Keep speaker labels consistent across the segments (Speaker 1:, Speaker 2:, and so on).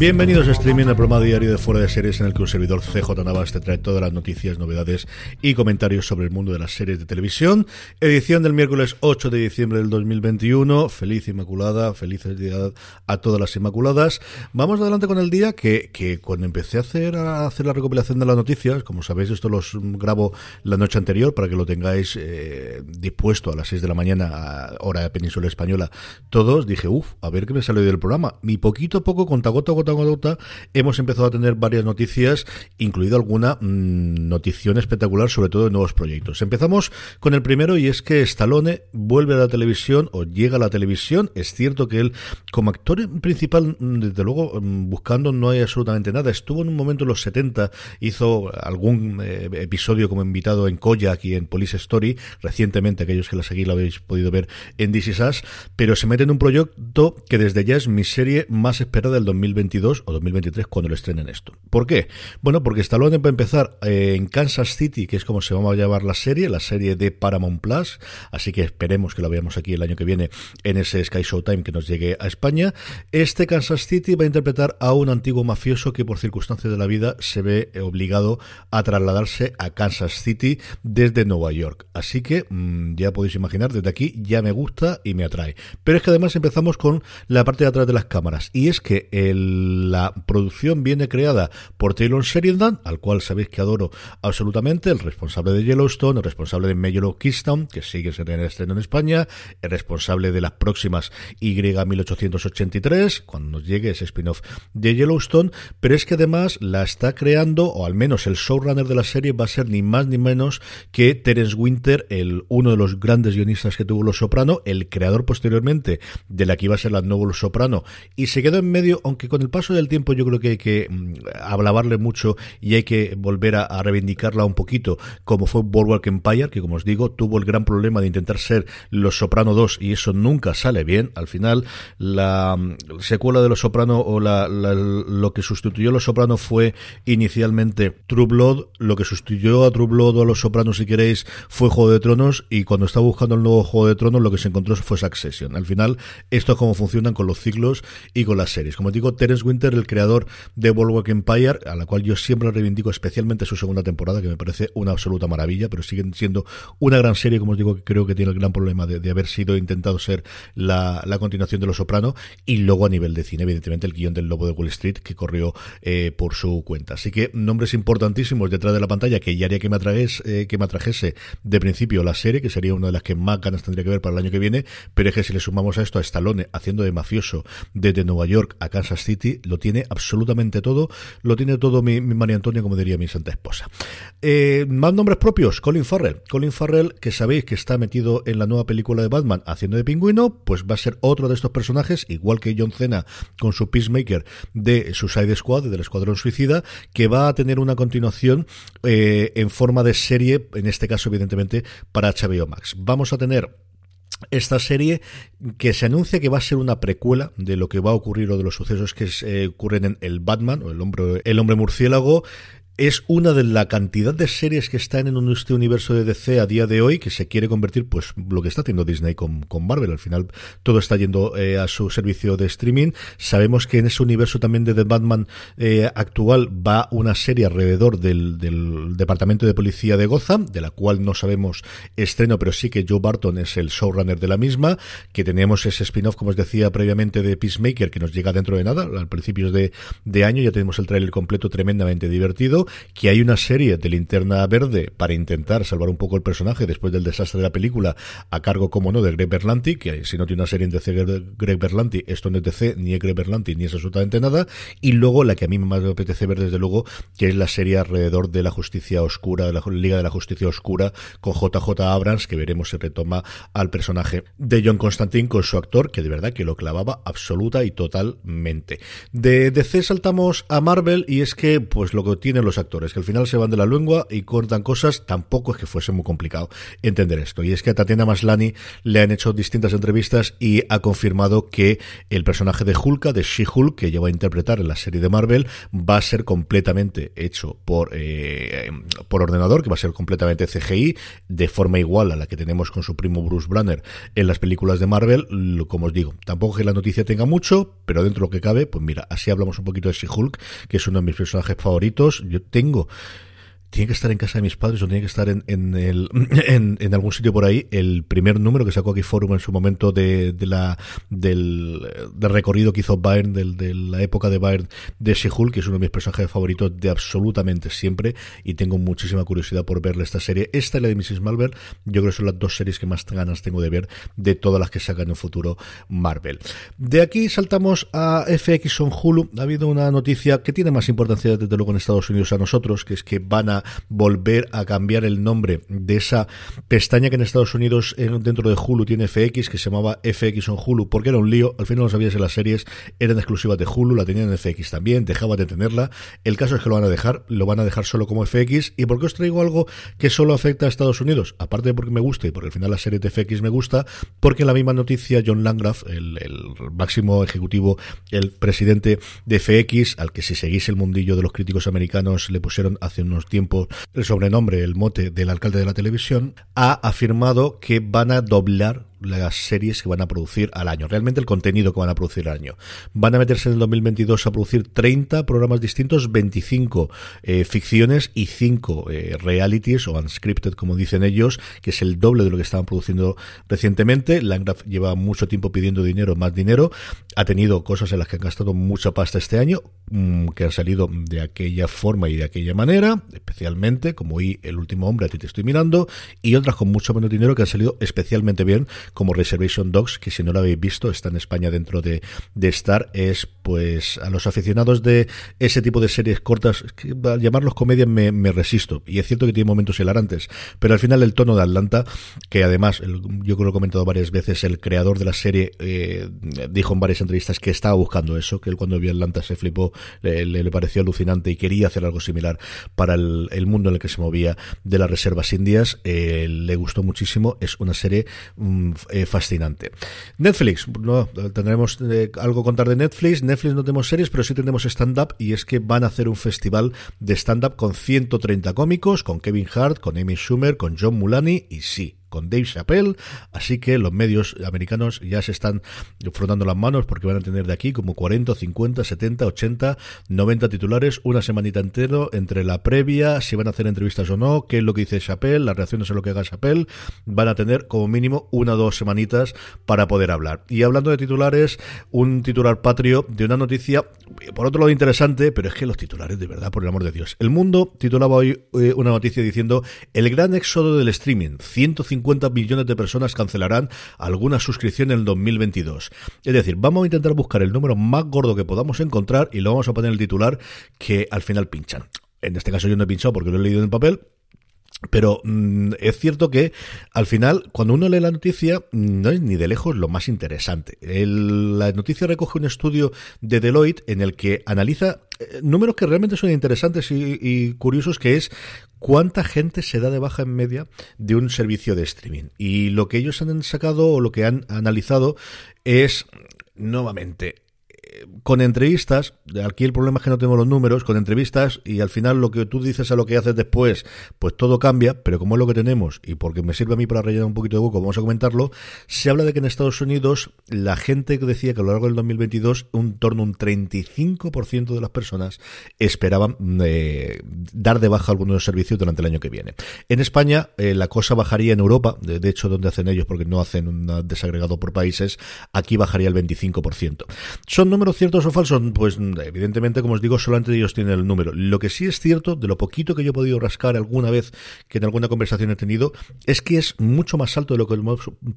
Speaker 1: Bienvenidos a Streaming, el programa diario de Fuera de Series en el que un servidor CJ Navas te trae todas las noticias, novedades y comentarios sobre el mundo de las series de televisión. Edición del miércoles 8 de diciembre del 2021. Feliz Inmaculada, feliz día a todas las Inmaculadas. Vamos adelante con el día que, que cuando empecé a hacer, a hacer la recopilación de las noticias, como sabéis, esto los grabo la noche anterior para que lo tengáis eh, dispuesto a las 6 de la mañana, a hora de Península Española, todos, dije, uff, a ver qué me salió del programa. Y poquito a poco, con gota, hemos empezado a tener varias noticias, incluido alguna mmm, notición espectacular, sobre todo de nuevos proyectos. Empezamos con el primero y es que Stallone vuelve a la televisión o llega a la televisión. Es cierto que él, como actor principal, desde luego, buscando no hay absolutamente nada. Estuvo en un momento en los 70, hizo algún eh, episodio como invitado en Koyak y en Police Story, recientemente, aquellos que la seguís lo habéis podido ver en This Is Us, pero se mete en un proyecto que desde ya es mi serie más esperada del 2022 o 2023 cuando lo estrenen esto. ¿Por qué? Bueno, porque Stallone va a empezar eh, en Kansas City, que es como se va a llamar la serie, la serie de Paramount Plus, así que esperemos que lo veamos aquí el año que viene en ese Sky Showtime que nos llegue a España. Este Kansas City va a interpretar a un antiguo mafioso que por circunstancias de la vida se ve obligado a trasladarse a Kansas City desde Nueva York. Así que mmm, ya podéis imaginar, desde aquí ya me gusta y me atrae. Pero es que además empezamos con la parte de atrás de las cámaras, y es que el la producción viene creada por Taylor Sheridan, al cual sabéis que adoro absolutamente, el responsable de Yellowstone, el responsable de Major Keystone, que sigue en el estreno en España, el responsable de las próximas Y1883, cuando nos llegue ese spin-off de Yellowstone, pero es que además la está creando, o al menos el showrunner de la serie va a ser ni más ni menos que Terence Winter, el uno de los grandes guionistas que tuvo Los Soprano, el creador posteriormente de la que iba a ser la nueva Los Soprano, y se quedó en medio, aunque con el paso del tiempo yo creo que hay que mm, alabarle mucho y hay que volver a, reivindicarla un poquito, como fue Boardwalk Empire, que como os digo, tuvo el gran problema de intentar ser Los Soprano 2 y eso nunca sale bien. Al final, la mm, secuela de Los Soprano o la, lo que sustituyó a Los Soprano fue inicialmente True Blood, lo que sustituyó a True Blood o a Los Sopranos, si queréis, fue Juego de Tronos y cuando estaba buscando el nuevo Juego de Tronos lo que se encontró fue Succession. Al final, esto es como funcionan con los ciclos y con las series. Como digo, Terence Winter, el creador de Boardwalk Empire, a la cual yo siempre reivindico especialmente su segunda temporada, que me parece una absoluta maravilla, pero siguen siendo una gran serie, como os digo, que creo que tiene el gran problema de, haber sido intentado ser la, continuación de Los Soprano, y luego a nivel de cine, evidentemente, el guion del Lobo de Wall Street, que corrió eh, por su cuenta. Así que nombres importantísimos detrás de la pantalla, que ya haría que me, atrajes, eh, que me atrajese de principio la serie, que sería una de las que más ganas tendría que ver para el año que viene, pero es que si le sumamos a esto a Stallone haciendo de mafioso desde Nueva York a Kansas City, lo tiene absolutamente todo, lo tiene todo mi, María Antonia, como diría mi santa esposa. Eh, más nombres propios, Colin Farrell. Colin Farrell, que sabéis que está metido en la nueva película de Batman haciendo de pingüino, pues va a ser otro de estos personajes, igual que John Cena con su Peacemaker de Suicide Squad, del Escuadrón Suicida, que va a tener una continuación eh, en forma de serie, en este caso evidentemente para HBO Max. Vamos a tener esta serie que se anuncia que va a ser una precuela de lo que va a ocurrir o de los sucesos que eh, ocurren en el Batman o el hombre, el hombre murciélago es una de la cantidad de series que están en este universo de DC a día de hoy que se quiere convertir, pues lo que está haciendo Disney con, con Marvel. Al final todo está yendo eh, a su servicio de streaming. Sabemos que en ese universo también de The Batman eh, actual va una serie alrededor del, del, departamento de policía de Gotham, de la cual no sabemos estreno, pero sí que Joe Barton es el showrunner de la misma, que tenemos ese spin-off, como os decía previamente, de Peacemaker, que nos llega dentro de nada, al principios de, de año, ya tenemos el tráiler completo tremendamente divertido que hay una serie de linterna verde para intentar salvar un poco el personaje después del desastre de la película, a cargo, como no, de Greg Berlanti, que si no tiene una serie en DC Greg Berlanti, esto no es DC, ni es Greg Berlanti, ni es absolutamente nada. Y luego la que a mí más me apetece ver, desde luego, que es la serie alrededor de la justicia oscura, de la Liga de la Justicia Oscura, con JJ Abrams, que veremos si retoma al personaje de John Constantine con su actor, que de verdad que lo clavaba absoluta y totalmente. De DC saltamos a Marvel y es que, pues lo que tienen los actores, que al final se van de la lengua y cortan cosas, tampoco es que fuese muy complicado entender esto. Y es que a Tatiana Maslani le han hecho distintas entrevistas y ha confirmado que el personaje de Hulka, de She-Hulk, que lleva a interpretar en la serie de Marvel, va a ser completamente hecho por, eh, por ordenador, que va a ser completamente CGI, de forma igual a la que tenemos con su primo Bruce Banner en las películas de Marvel. Como os digo, tampoco que la noticia tenga mucho, pero dentro de lo que cabe, pues mira, así hablamos un poquito de She-Hulk, que es uno de mis personajes favoritos. Tengo tiene que estar en casa de mis padres o tiene que estar en, en, el, en, algún sitio por ahí el primer número que sacó aquí Forum en su momento de, de la del, recorrido que hizo Byrne de la época de Byrne de She-Hulk que es uno de mis personajes favoritos de absolutamente siempre y tengo muchísima curiosidad por verle esta serie esta y la de Mrs. Marvel yo creo que son las dos series que más ganas tengo de ver de todas las que sacan en el futuro Marvel de aquí saltamos a FX on Hulu ha habido una noticia que tiene más importancia desde luego en Estados Unidos a nosotros que es que van a volver a cambiar el nombre de esa pestaña que en Estados Unidos dentro de Hulu tiene FX, que se llamaba FX on Hulu, porque era un lío, al final no sabías si las series eran exclusivas de Hulu, la tenían en FX también, dejaba de tenerla, el caso es que lo van a dejar, lo van a dejar solo como FX, y porque os traigo algo que solo afecta a Estados Unidos, aparte de porque me gusta y porque al final la serie de FX me gusta, porque en la misma noticia John Landgraf, el, el máximo ejecutivo, el presidente de FX, al que si seguís el mundillo de los críticos americanos le pusieron hace unos tiempos el sobrenombre, el mote del alcalde de la televisión, ha afirmado que van a doblar las series que van a producir al año, realmente el contenido que van a producir al año. Van a meterse en el 2022 a producir 30 programas distintos, 25 eh, ficciones y 5 eh, realities o unscripted, como dicen ellos, que es el doble de lo que estaban produciendo recientemente. Landgraf lleva mucho tiempo pidiendo dinero, más dinero. Ha tenido cosas en las que han gastado mucha pasta este año, mm, que han salido de aquella forma y de aquella manera, especialmente, como hoy El último hombre, a ti te estoy mirando, y otras con mucho menos dinero que han salido especialmente bien, como Reservation Dogs, que si no lo habéis visto, está en España dentro de, de Star, es pues a los aficionados de ese tipo de series cortas, llamarlos comedia me, resisto, y es cierto que tiene momentos hilarantes, pero al final el tono de Atlanta, que además, yo creo que lo he comentado varias veces, el creador de la serie eh, dijo en varias entrevistas que estaba buscando eso, que él cuando vio Atlanta se flipó, le, le, pareció alucinante y quería hacer algo similar para el, el, mundo en el que se movía de las reservas indias, eh, le gustó muchísimo, es una serie mm, eh, fascinante. Netflix, no tendremos eh, algo contar de Netflix. Netflix no tenemos series, pero sí tenemos stand-up y es que van a hacer un festival de stand-up con 130 cómicos, con Kevin Hart, con Amy Schumer, con John Mulaney y sí, con Dave Chappelle, así que los medios americanos ya se están frotando las manos porque van a tener de aquí como 40, 50, 70, 80, 90 titulares, una semanita entero entre la previa, si van a hacer entrevistas o no, qué es lo que dice Chappelle, las reacciones a lo que haga Chappelle, van a tener como mínimo una o dos semanitas para poder hablar. Y hablando de titulares, un titular patrio de una noticia, por otro lado interesante, pero es que los titulares de verdad, por el amor de Dios. El mundo titulaba hoy eh, una noticia diciendo el gran éxodo del streaming, 150 50 millones de personas cancelarán alguna suscripción en el 2022. Es decir, vamos a intentar buscar el número más gordo que podamos encontrar y lo vamos a poner en el titular que al final pinchan. En este caso yo no he pinchado porque lo he leído en el papel, pero mm, es cierto que al final, cuando uno lee la noticia, no es ni de lejos lo más interesante. la noticia recoge un estudio de Deloitte en el que analiza eh, números que realmente son interesantes y, y, curiosos, que es cuánta gente se da de baja en media de un servicio de streaming. Y lo que ellos han sacado o lo que han analizado es, nuevamente, con entrevistas, aquí el problema es que no tengo los números, con entrevistas y al final lo que tú dices a lo que haces después, pues todo cambia, pero como es lo que tenemos y porque me sirve a mí para rellenar un poquito de hueco, vamos a comentarlo, se habla de que en Estados Unidos la gente decía que a lo largo del 2022 un torno un 35% de las personas esperaban eh, dar de baja algunos servicios durante el año que viene. En España eh, la cosa bajaría en Europa, de, de, hecho donde hacen ellos porque no hacen un desagregado por países, aquí bajaría el 25%. Son son números ciertos o falsos? Pues evidentemente, como os digo, solamente ellos tienen el número. Lo que sí es cierto, de lo poquito que yo he podido rascar alguna vez que en alguna conversación he tenido, es que es mucho más alto de lo que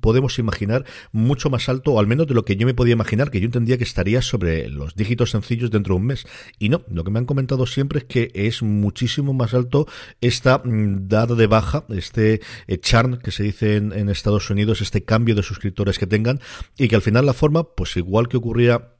Speaker 1: podemos imaginar, mucho más alto, o al menos de lo que yo me podía imaginar, que yo entendía que estaría sobre los dígitos sencillos dentro de un mes. Y no, lo que me han comentado siempre es que es muchísimo más alto esta mm, dada de baja, este eh, charn que se dice en, en Estados Unidos, este cambio de suscriptores que tengan, y que al final la forma, pues igual que ocurría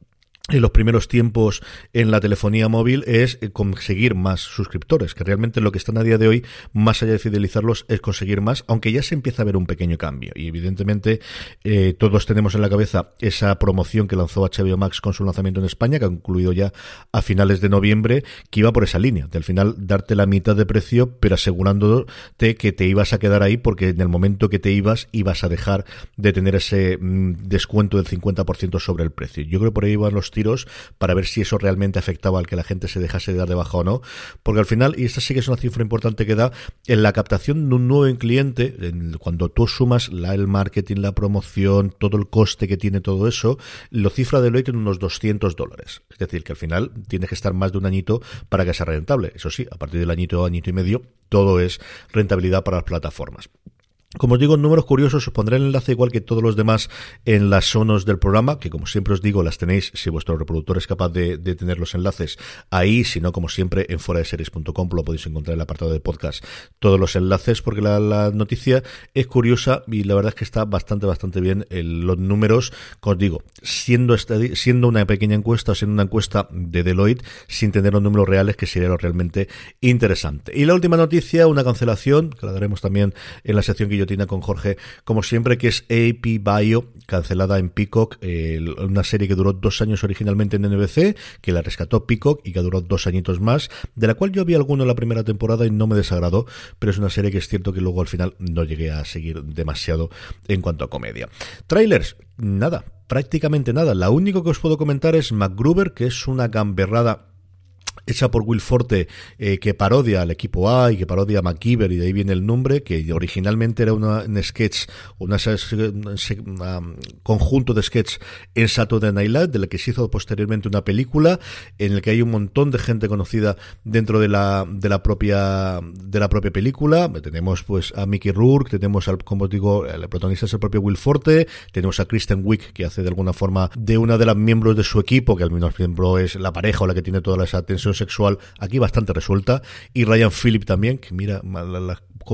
Speaker 1: en los primeros tiempos en la telefonía móvil es eh, conseguir más suscriptores, que realmente lo que están a día de hoy, más allá de fidelizarlos, es conseguir más, aunque ya se empieza a ver un pequeño cambio. Y evidentemente eh, todos tenemos en la cabeza esa promoción que lanzó HBO Max con su lanzamiento en España, que ha concluido ya a finales de noviembre, que iba por esa línea, de al final darte la mitad de precio, pero asegurándote que te ibas a quedar ahí, porque en el momento que te ibas, ibas a dejar de tener ese mm, descuento del 50% sobre el precio. Yo creo que por ahí van los tiros para ver si eso realmente afectaba al que la gente se dejase de dar de baja o no. Porque al final, y esta sí que es una cifra importante que da, en la captación de un nuevo cliente, cuando tú sumas la, el marketing, la promoción, todo el coste que tiene todo eso, lo cifra Deloitte en unos 200 dólares. Es decir, que al final tienes que estar más de un añito para que sea rentable. Eso sí, a partir del añito, añito y medio, todo es rentabilidad para las plataformas. Como os digo, números curiosos, os pondré el enlace igual que todos los demás en las sonos del programa, que como siempre os digo, las tenéis si vuestro reproductor es capaz de, tener los enlaces ahí, si no, como siempre, en fuera de series.com lo podéis encontrar en el apartado de podcast, todos los enlaces, porque la, noticia es curiosa y la verdad es que está bastante, bastante bien los números, como os digo, siendo, siendo una pequeña encuesta, siendo una encuesta de Deloitte, sin tener los números reales, que sería lo realmente interesante. Y la última noticia, una cancelación, que la daremos también en la sección que yo tiene con Jorge, como siempre, que es AP Bio, cancelada en Peacock, una serie que duró dos años originalmente en NBC, que la rescató Peacock y que duró dos añitos más, de la cual yo vi alguno en la primera temporada y no me desagradó, pero es una serie que es cierto que luego al final no llegué a seguir demasiado en cuanto a comedia. Trailers, nada, prácticamente nada. La único que os puedo comentar es MacGruber, que es una gamberrada hecha por Will Forte eh, que parodia al equipo A y que parodia a McKeever y de ahí viene el nombre que originalmente era una, un sketch un conjunto de sketch en Saturday Night Live de la que se hizo posteriormente una película en el que hay un montón de gente conocida dentro de la de la propia de la propia película. Tenemos pues a Mickey Rourke tenemos al como digo el protagonista es el propio Will Forte tenemos a Kristen Wick que hace de alguna forma de una de las miembros de su equipo que al menos miembro es la pareja o la que tiene toda esa atención sexual aquí bastante resuelta. Y Ryan Phillip también, que mira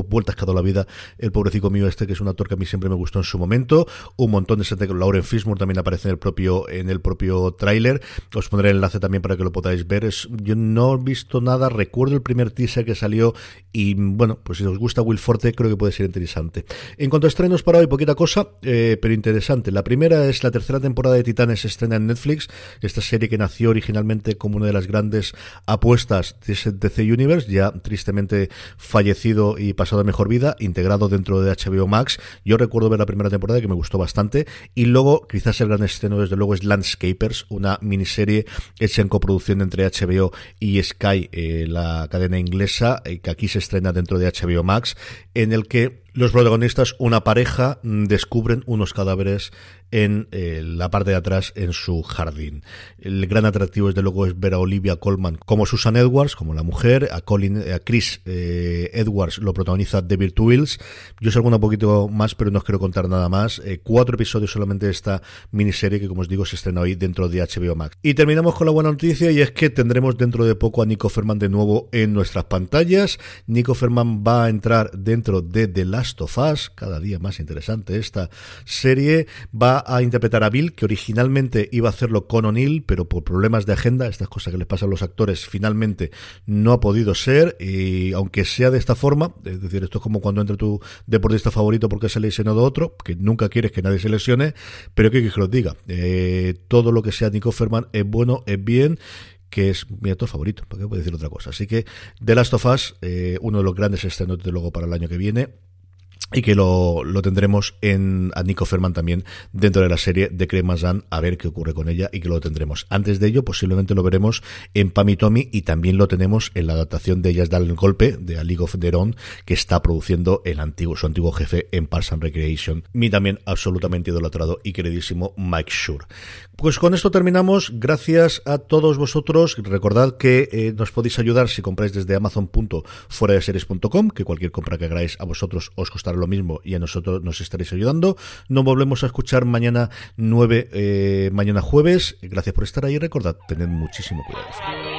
Speaker 1: vueltas que ha dado la vida el pobrecito mío este, que es un actor que a mí siempre me gustó en su momento. Un montón de gente, Lauren Fishmore también aparece en el propio, en el propio tráiler. Os pondré el enlace también para que lo podáis ver. Es, yo no he visto nada, recuerdo el primer teaser que salió y bueno, pues si os gusta Will Forte, creo que puede ser interesante. En cuanto a estrenos para hoy, poquita cosa, eh, pero interesante. La primera es la tercera temporada de Titanes estrena en Netflix, esta serie que nació originalmente como una de las grandes apuestas de DC Universe, ya tristemente fallecido y pasado a mejor vida, integrado dentro de HBO Max. Yo recuerdo ver la primera temporada que me gustó bastante y luego quizás el gran estreno desde luego es Landscapers, una miniserie hecha en coproducción entre HBO y Sky, eh, la cadena inglesa, eh, que aquí se estrena dentro de HBO Max, en el que los protagonistas, una pareja, mm, descubren unos cadáveres en eh, la parte de atrás en su jardín. El gran atractivo desde luego es ver a Olivia Colman como Susan Edwards, como la mujer, a Colin, eh, a Chris eh, Edwards lo protagoniza David Twills. Yo sé alguna un poquito más, pero no os quiero contar nada más. cuatro episodios solamente de esta miniserie que como os digo se estrena hoy dentro de HBO Max. Y terminamos con la buena noticia y es que tendremos dentro de poco a Nico Ferman de nuevo en nuestras pantallas. Nico Ferman va a entrar dentro de The Last of Us, cada día más interesante. Esta serie, va a interpretar a Bill, que originalmente iba a hacerlo con O'Neill, pero por problemas de agenda, estas cosas que les pasan a los actores, finalmente no ha podido ser, y aunque sea de esta forma, es decir, esto es como cuando entra tu deportista favorito porque se lesionado otro, que nunca quieres que nadie se lesione, pero que, que os diga, eh, todo lo que sea Nico Ferman es bueno, es bien, que es mi actor favorito, ¿para qué puedo decir otra cosa? Así que The Last of Us, eh, uno de los grandes estrenos de luego para el año que viene, y que lo, lo tendremos en a Nico Ferman también dentro de la serie de Cremazan a ver qué ocurre con ella y que lo tendremos. Antes de ello, posiblemente lo veremos en Pam y Tommy y también lo tenemos en la adaptación de Ellas Dan el Golpe de A League of Their Own que está produciendo el antiguo, su antiguo jefe en Parks and Recreation. Mi también absolutamente idolatrado y queridísimo Mike Shure. Pues con esto terminamos. Gracias a todos vosotros. Recordad que eh, nos podéis ayudar si compráis desde amazon.fueradeseries.com, que cualquier compra que hagáis a vosotros os costará lo mismo y a nosotros nos estaréis ayudando. Nos volvemos a escuchar mañana 9, eh, mañana jueves. Gracias por estar ahí. Recordad, tened muchísimo cuidado.